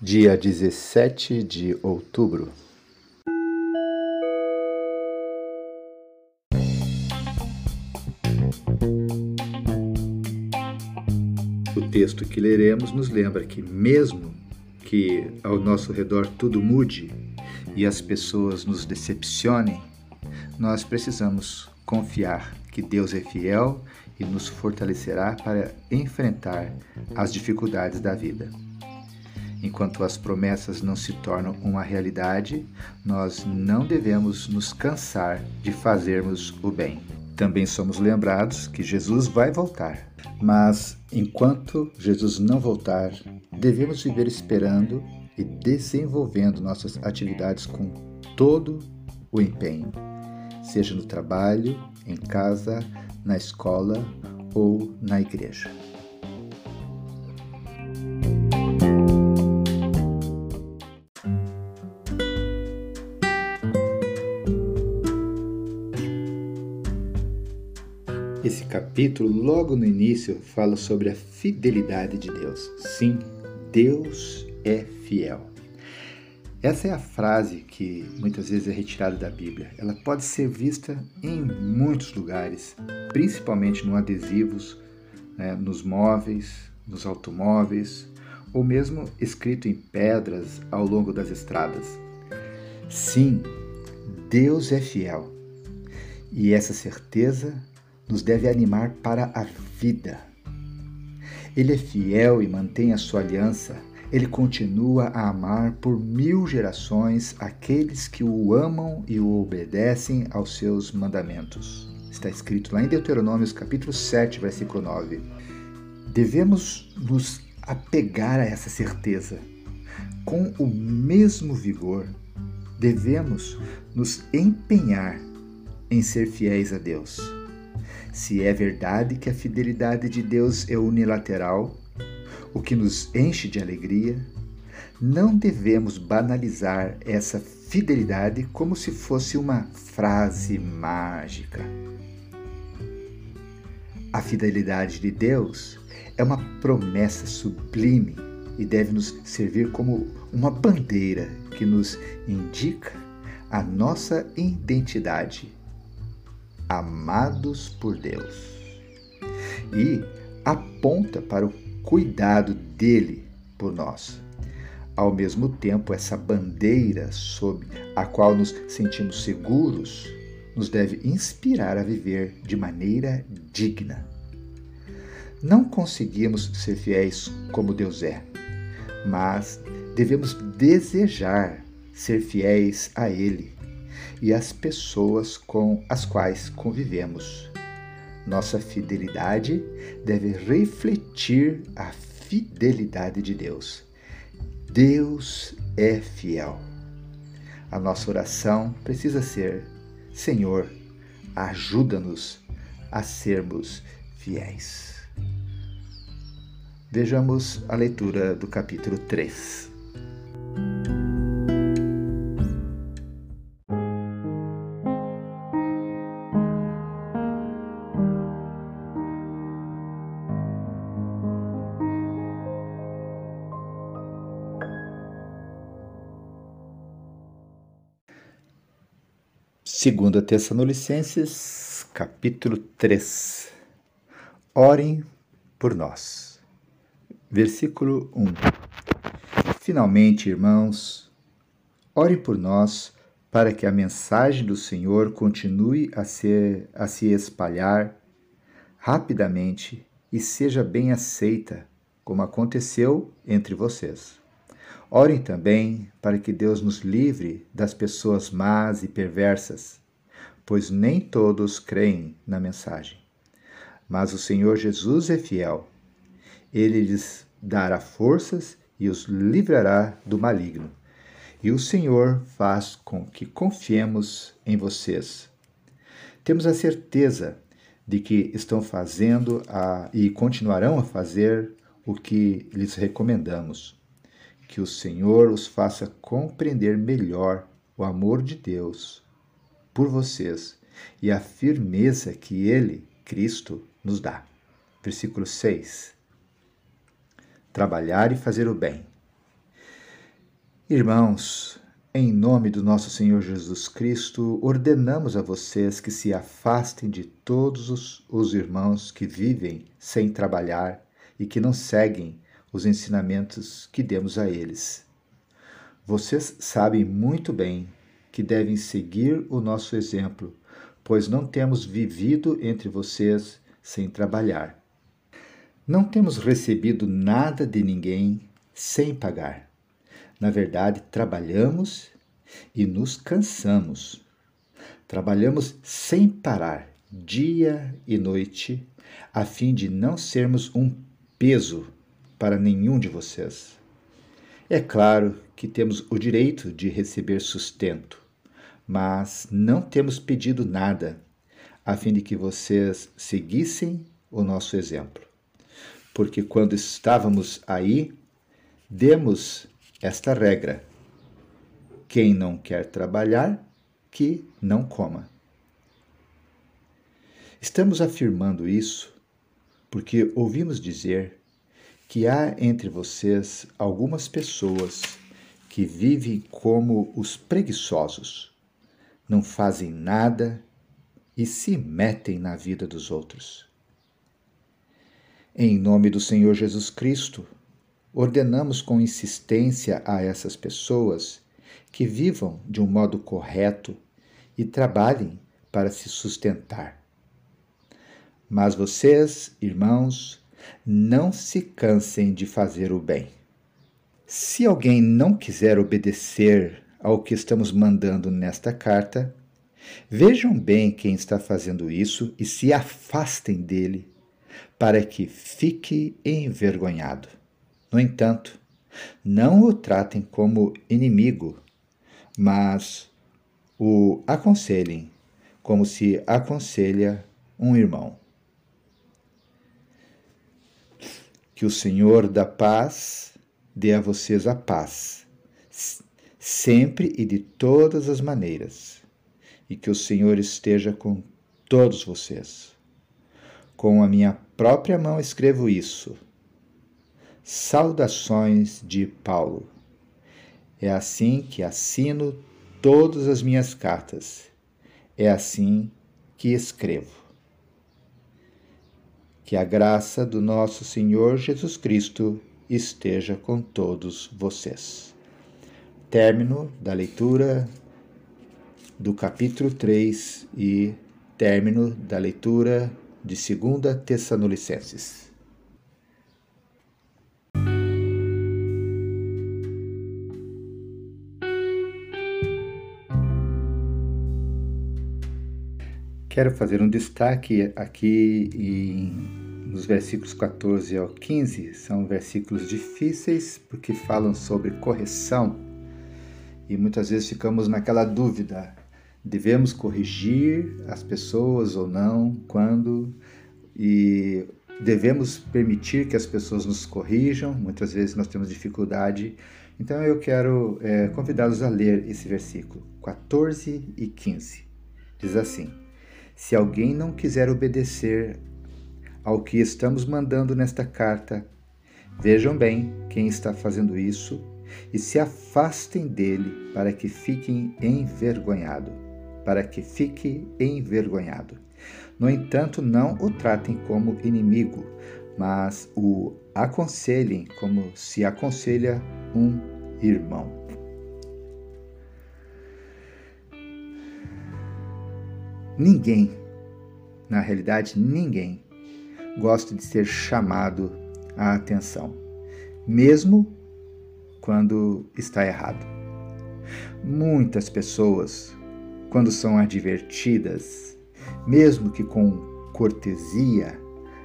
dia 17 de outubro. O texto que leremos nos lembra que, mesmo que ao nosso redor tudo mude e as pessoas nos decepcionem, nós precisamos confiar que Deus é fiel e nos fortalecerá para enfrentar as dificuldades da vida. Enquanto as promessas não se tornam uma realidade, nós não devemos nos cansar de fazermos o bem. Também somos lembrados que Jesus vai voltar, mas enquanto Jesus não voltar, devemos viver esperando e desenvolvendo nossas atividades com todo o empenho, seja no trabalho, em casa, na escola ou na igreja. Capítulo, logo no início, fala sobre a fidelidade de Deus. Sim, Deus é fiel. Essa é a frase que muitas vezes é retirada da Bíblia. Ela pode ser vista em muitos lugares, principalmente no adesivos, né, nos móveis, nos automóveis, ou mesmo escrito em pedras ao longo das estradas. Sim, Deus é fiel. E essa certeza nos deve animar para a vida. Ele é fiel e mantém a sua aliança ele continua a amar por mil gerações aqueles que o amam e o obedecem aos seus mandamentos. Está escrito lá em Deuteronômio, capítulo 7, versículo 9. Devemos nos apegar a essa certeza. Com o mesmo vigor, devemos nos empenhar em ser fiéis a Deus. Se é verdade que a fidelidade de Deus é unilateral, o que nos enche de alegria, não devemos banalizar essa fidelidade como se fosse uma frase mágica. A fidelidade de Deus é uma promessa sublime e deve nos servir como uma bandeira que nos indica a nossa identidade, amados por Deus, e aponta para o cuidado dele por nós. Ao mesmo tempo, essa bandeira sob a qual nos sentimos seguros nos deve inspirar a viver de maneira digna. Não conseguimos ser fiéis como Deus é, mas devemos desejar ser fiéis a Ele e às pessoas com as quais convivemos. Nossa fidelidade deve refletir a fidelidade de Deus. Deus é fiel. A nossa oração precisa ser: Senhor, ajuda-nos a sermos fiéis. Vejamos a leitura do capítulo 3. Segunda Tessalonicenses, capítulo 3. Orem por nós. Versículo 1. Finalmente, irmãos, orem por nós para que a mensagem do Senhor continue a, ser, a se espalhar rapidamente e seja bem aceita, como aconteceu entre vocês. Orem também para que Deus nos livre das pessoas más e perversas, pois nem todos creem na mensagem. Mas o Senhor Jesus é fiel. Ele lhes dará forças e os livrará do maligno. E o Senhor faz com que confiemos em vocês. Temos a certeza de que estão fazendo a, e continuarão a fazer o que lhes recomendamos que o Senhor os faça compreender melhor o amor de Deus por vocês e a firmeza que Ele, Cristo, nos dá. Versículo 6. Trabalhar e fazer o bem. Irmãos, em nome do nosso Senhor Jesus Cristo, ordenamos a vocês que se afastem de todos os, os, irmãos que vivem sem trabalhar e que não seguem os ensinamentos que demos a eles. Vocês sabem muito bem que devem seguir o nosso exemplo, pois não temos vivido entre vocês sem trabalhar. Não temos recebido nada de ninguém sem pagar. Na verdade, trabalhamos e nos cansamos. Trabalhamos sem parar, dia e noite, a fim de não sermos um peso para nenhum de vocês. É claro que temos o direito de receber sustento, mas não temos pedido nada, a fim de que vocês seguissem o nosso exemplo. Porque quando estávamos aí, demos esta regra: quem não quer trabalhar, que não coma. Estamos afirmando isso porque ouvimos dizer que há entre vocês algumas pessoas que vivem como os preguiçosos, não fazem nada e se metem na vida dos outros. Em nome do Senhor Jesus Cristo, ordenamos com insistência a essas pessoas que vivam de um modo correto e trabalhem para se sustentar. Mas vocês, irmãos, não se cansem de fazer o bem. Se alguém não quiser obedecer ao que estamos mandando nesta carta, vejam bem quem está fazendo isso e se afastem dele, para que fique envergonhado. No entanto, não o tratem como inimigo, mas o aconselhem como se aconselha um irmão. Que o Senhor da paz dê a vocês a paz, sempre e de todas as maneiras, e que o Senhor esteja com todos vocês. Com a minha própria mão escrevo isso Saudações de Paulo. É assim que assino todas as minhas cartas. É assim que escrevo. Que a graça do nosso Senhor Jesus Cristo esteja com todos vocês. Término da leitura do capítulo 3 e término da leitura de 2 Tessalonicenses. Quero fazer um destaque aqui em, nos versículos 14 ao 15, são versículos difíceis porque falam sobre correção e muitas vezes ficamos naquela dúvida: devemos corrigir as pessoas ou não, quando, e devemos permitir que as pessoas nos corrijam, muitas vezes nós temos dificuldade. Então eu quero é, convidá-los a ler esse versículo 14 e 15. Diz assim. Se alguém não quiser obedecer ao que estamos mandando nesta carta, vejam bem quem está fazendo isso e se afastem dele para que fiquem envergonhado, para que fique envergonhado. No entanto, não o tratem como inimigo, mas o aconselhem como se aconselha um irmão. Ninguém, na realidade, ninguém gosta de ser chamado à atenção, mesmo quando está errado. Muitas pessoas, quando são advertidas, mesmo que com cortesia,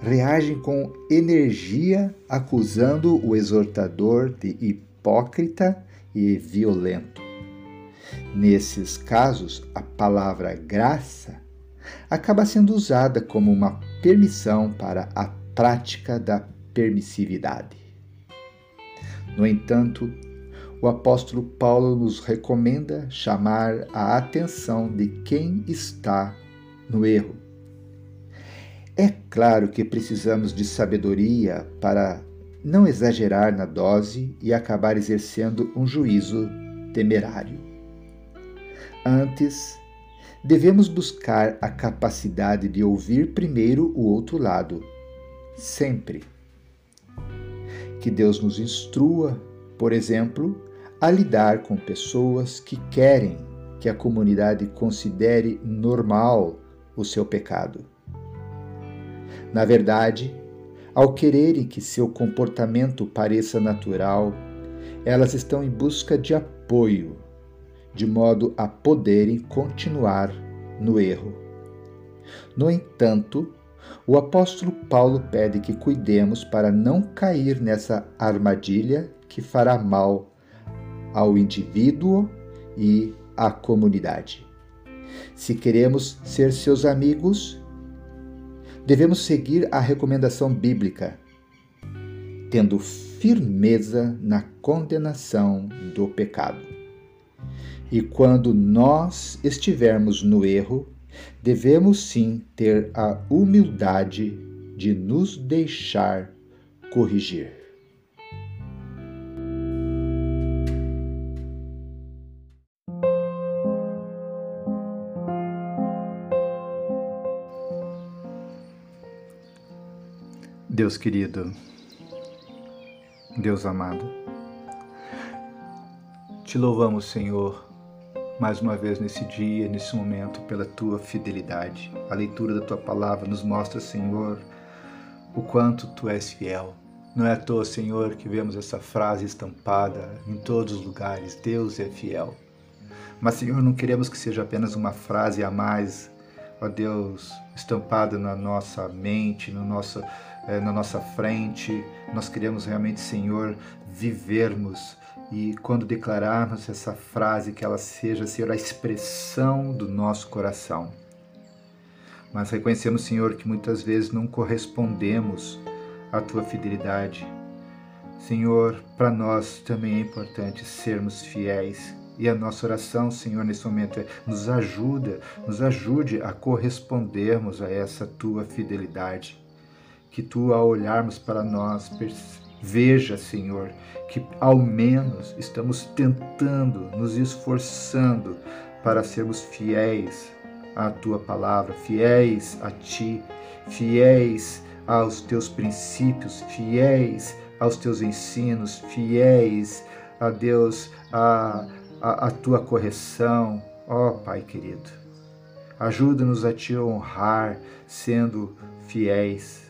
reagem com energia acusando o exortador de hipócrita e violento. Nesses casos, a palavra graça acaba sendo usada como uma permissão para a prática da permissividade. No entanto, o apóstolo Paulo nos recomenda chamar a atenção de quem está no erro. É claro que precisamos de sabedoria para não exagerar na dose e acabar exercendo um juízo temerário. Antes, devemos buscar a capacidade de ouvir primeiro o outro lado, sempre. Que Deus nos instrua, por exemplo, a lidar com pessoas que querem que a comunidade considere normal o seu pecado. Na verdade, ao quererem que seu comportamento pareça natural, elas estão em busca de apoio, de modo a poderem continuar no erro. No entanto, o apóstolo Paulo pede que cuidemos para não cair nessa armadilha que fará mal ao indivíduo e à comunidade. Se queremos ser seus amigos, devemos seguir a recomendação bíblica, tendo firmeza na condenação do pecado. E quando nós estivermos no erro, devemos sim ter a humildade de nos deixar corrigir. Deus querido, Deus amado, te louvamos, Senhor, mais uma vez nesse dia, nesse momento, pela tua fidelidade. A leitura da tua palavra nos mostra, Senhor, o quanto tu és fiel. Não é à toa, Senhor, que vemos essa frase estampada em todos os lugares: Deus é fiel. Mas, Senhor, não queremos que seja apenas uma frase a mais, ó Deus, estampada na nossa mente, no nosso é, na nossa frente. Nós queremos realmente, Senhor, vivermos e quando declararmos essa frase, que ela seja, Senhor, a expressão do nosso coração. Mas reconhecemos, Senhor, que muitas vezes não correspondemos à tua fidelidade. Senhor, para nós também é importante sermos fiéis. E a nossa oração, Senhor, nesse momento é nos ajuda, nos ajude a correspondermos a essa tua fidelidade que tu, ao olharmos para nós, veja, Senhor, que ao menos estamos tentando, nos esforçando para sermos fiéis à tua palavra, fiéis a ti, fiéis aos teus princípios, fiéis aos teus ensinos, fiéis a Deus, a, a, a tua correção, ó oh, Pai querido. Ajuda-nos a te honrar sendo fiéis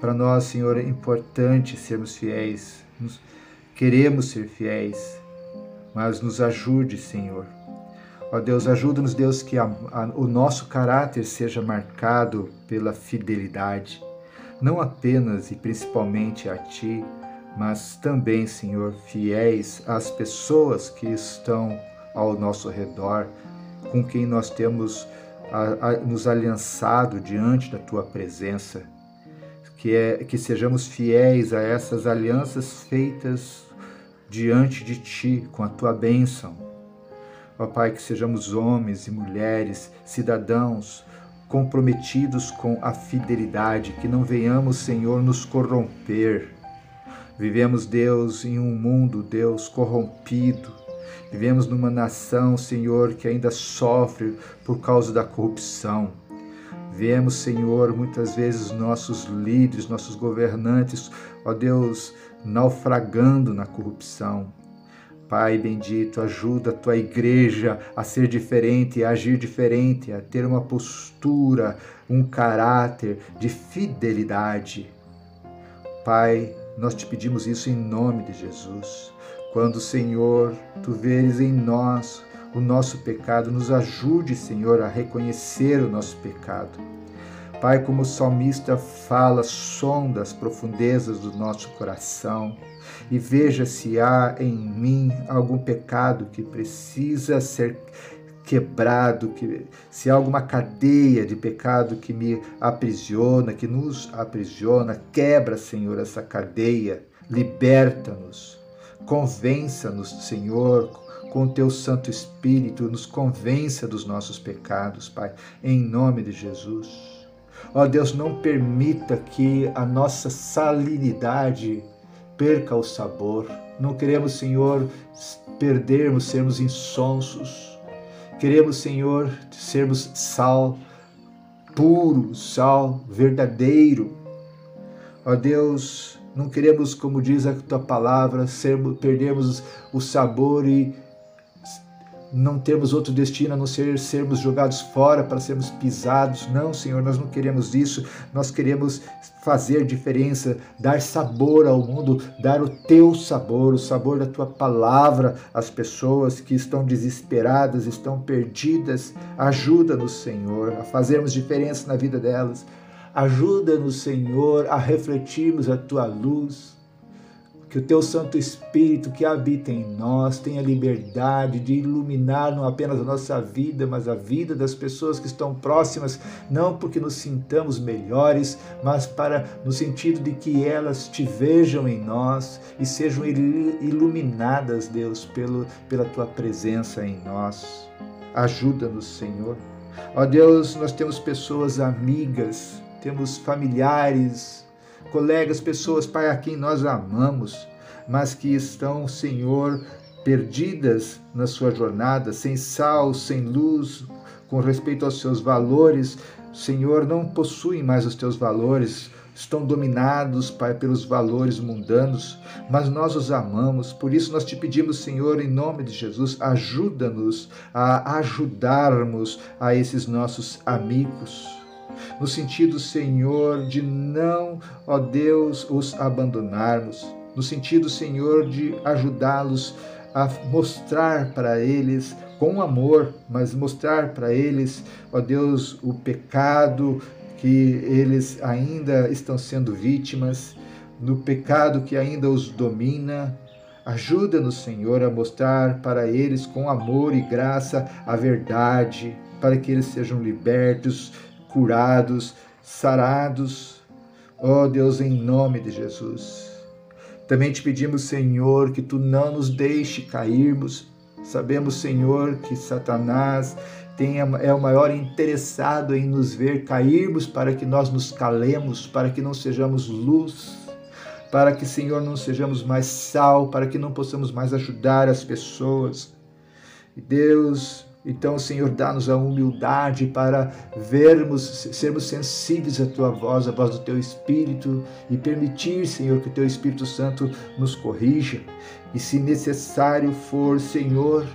para nós, Senhor, é importante sermos fiéis. Nos, queremos ser fiéis, mas nos ajude, Senhor. Ó Deus, ajuda-nos, Deus, que a, a, o nosso caráter seja marcado pela fidelidade, não apenas e principalmente a Ti, mas também, Senhor, fiéis às pessoas que estão ao nosso redor, com quem nós temos a, nos aliançado diante da Tua presença que, é, que sejamos fiéis a essas alianças feitas diante de Ti, com a Tua bênção. Ó Pai, que sejamos homens e mulheres, cidadãos, comprometidos com a fidelidade, que não venhamos, Senhor, nos corromper. Vivemos, Deus, em um mundo, Deus, corrompido. Vivemos numa nação, Senhor, que ainda sofre por causa da corrupção. Vemos, Senhor, muitas vezes nossos líderes, nossos governantes, ó Deus, naufragando na corrupção. Pai bendito, ajuda a tua igreja a ser diferente, a agir diferente, a ter uma postura, um caráter de fidelidade. Pai, nós te pedimos isso em nome de Jesus. Quando, Senhor, tu veres em nós o nosso pecado, nos ajude, Senhor, a reconhecer o nosso pecado. Pai, como o salmista fala, sonda as profundezas do nosso coração e veja se há em mim algum pecado que precisa ser quebrado, que, se há alguma cadeia de pecado que me aprisiona, que nos aprisiona, quebra, Senhor, essa cadeia, liberta-nos, convença-nos, Senhor, com teu Santo Espírito, nos convença dos nossos pecados, Pai, em nome de Jesus. Ó Deus, não permita que a nossa salinidade perca o sabor. Não queremos, Senhor, perdermos, sermos insonsos. Queremos, Senhor, sermos sal puro, sal verdadeiro. Ó Deus, não queremos, como diz a tua palavra, sermos, perdermos o sabor e não termos outro destino a não ser sermos jogados fora para sermos pisados. Não, Senhor, nós não queremos isso. Nós queremos fazer diferença, dar sabor ao mundo, dar o teu sabor, o sabor da tua palavra às pessoas que estão desesperadas, estão perdidas. Ajuda-nos, Senhor, a fazermos diferença na vida delas. Ajuda-nos, Senhor, a refletirmos a tua luz que o teu Santo Espírito que habita em nós tenha liberdade de iluminar não apenas a nossa vida, mas a vida das pessoas que estão próximas, não porque nos sintamos melhores, mas para no sentido de que elas te vejam em nós e sejam iluminadas, Deus, pelo, pela tua presença em nós. Ajuda-nos, Senhor. Ó Deus, nós temos pessoas amigas, temos familiares, colegas, pessoas, Pai, a quem nós amamos, mas que estão, Senhor, perdidas na sua jornada, sem sal, sem luz, com respeito aos seus valores. Senhor, não possuem mais os teus valores, estão dominados, Pai, pelos valores mundanos, mas nós os amamos. Por isso nós te pedimos, Senhor, em nome de Jesus, ajuda-nos a ajudarmos a esses nossos amigos no sentido, Senhor, de não, ó Deus, os abandonarmos, no sentido, Senhor, de ajudá-los a mostrar para eles com amor, mas mostrar para eles, ó Deus, o pecado que eles ainda estão sendo vítimas, no pecado que ainda os domina. Ajuda-nos, Senhor, a mostrar para eles com amor e graça a verdade, para que eles sejam libertos curados, sarados. Ó oh Deus, em nome de Jesus. Também te pedimos, Senhor, que tu não nos deixe cairmos. Sabemos, Senhor, que Satanás tem, é o maior interessado em nos ver cairmos para que nós nos calemos, para que não sejamos luz, para que, Senhor, não sejamos mais sal, para que não possamos mais ajudar as pessoas. Deus, então, Senhor, dá-nos a humildade para vermos, sermos sensíveis à tua voz, à voz do teu Espírito e permitir, Senhor, que o teu Espírito Santo nos corrija. E se necessário for, Senhor,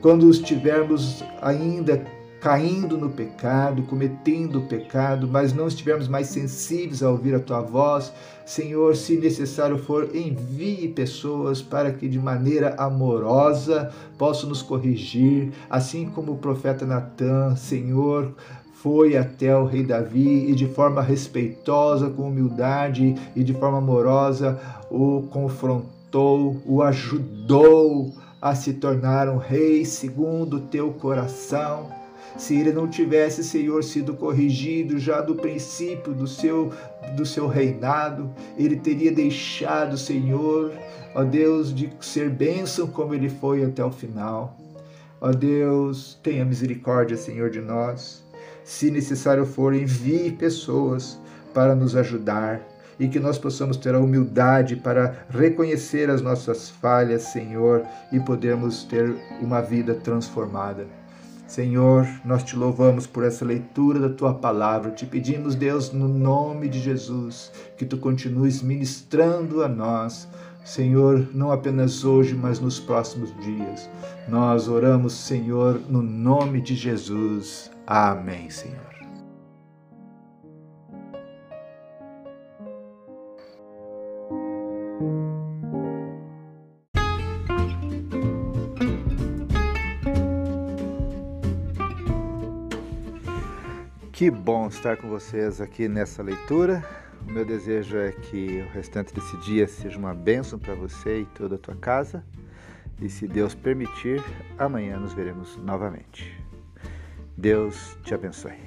quando estivermos ainda caindo no pecado, cometendo o pecado, mas não estivermos mais sensíveis a ouvir a tua voz, Senhor, se necessário for, envie pessoas para que de maneira amorosa possam nos corrigir, assim como o profeta Natan, Senhor, foi até o rei Davi e de forma respeitosa, com humildade e de forma amorosa o confrontou, o ajudou a se tornar um rei segundo o teu coração se ele não tivesse, Senhor, sido corrigido já do princípio do seu do seu reinado, ele teria deixado, Senhor, ó Deus, de ser bênção como ele foi até o final. Ó Deus, tenha misericórdia, Senhor, de nós. Se necessário for, envie pessoas para nos ajudar e que nós possamos ter a humildade para reconhecer as nossas falhas, Senhor, e podermos ter uma vida transformada. Senhor, nós te louvamos por essa leitura da tua palavra. Te pedimos, Deus, no nome de Jesus, que tu continues ministrando a nós. Senhor, não apenas hoje, mas nos próximos dias. Nós oramos, Senhor, no nome de Jesus. Amém, Senhor. Estar com vocês aqui nessa leitura. O meu desejo é que o restante desse dia seja uma bênção para você e toda a tua casa. E se Deus permitir, amanhã nos veremos novamente. Deus te abençoe.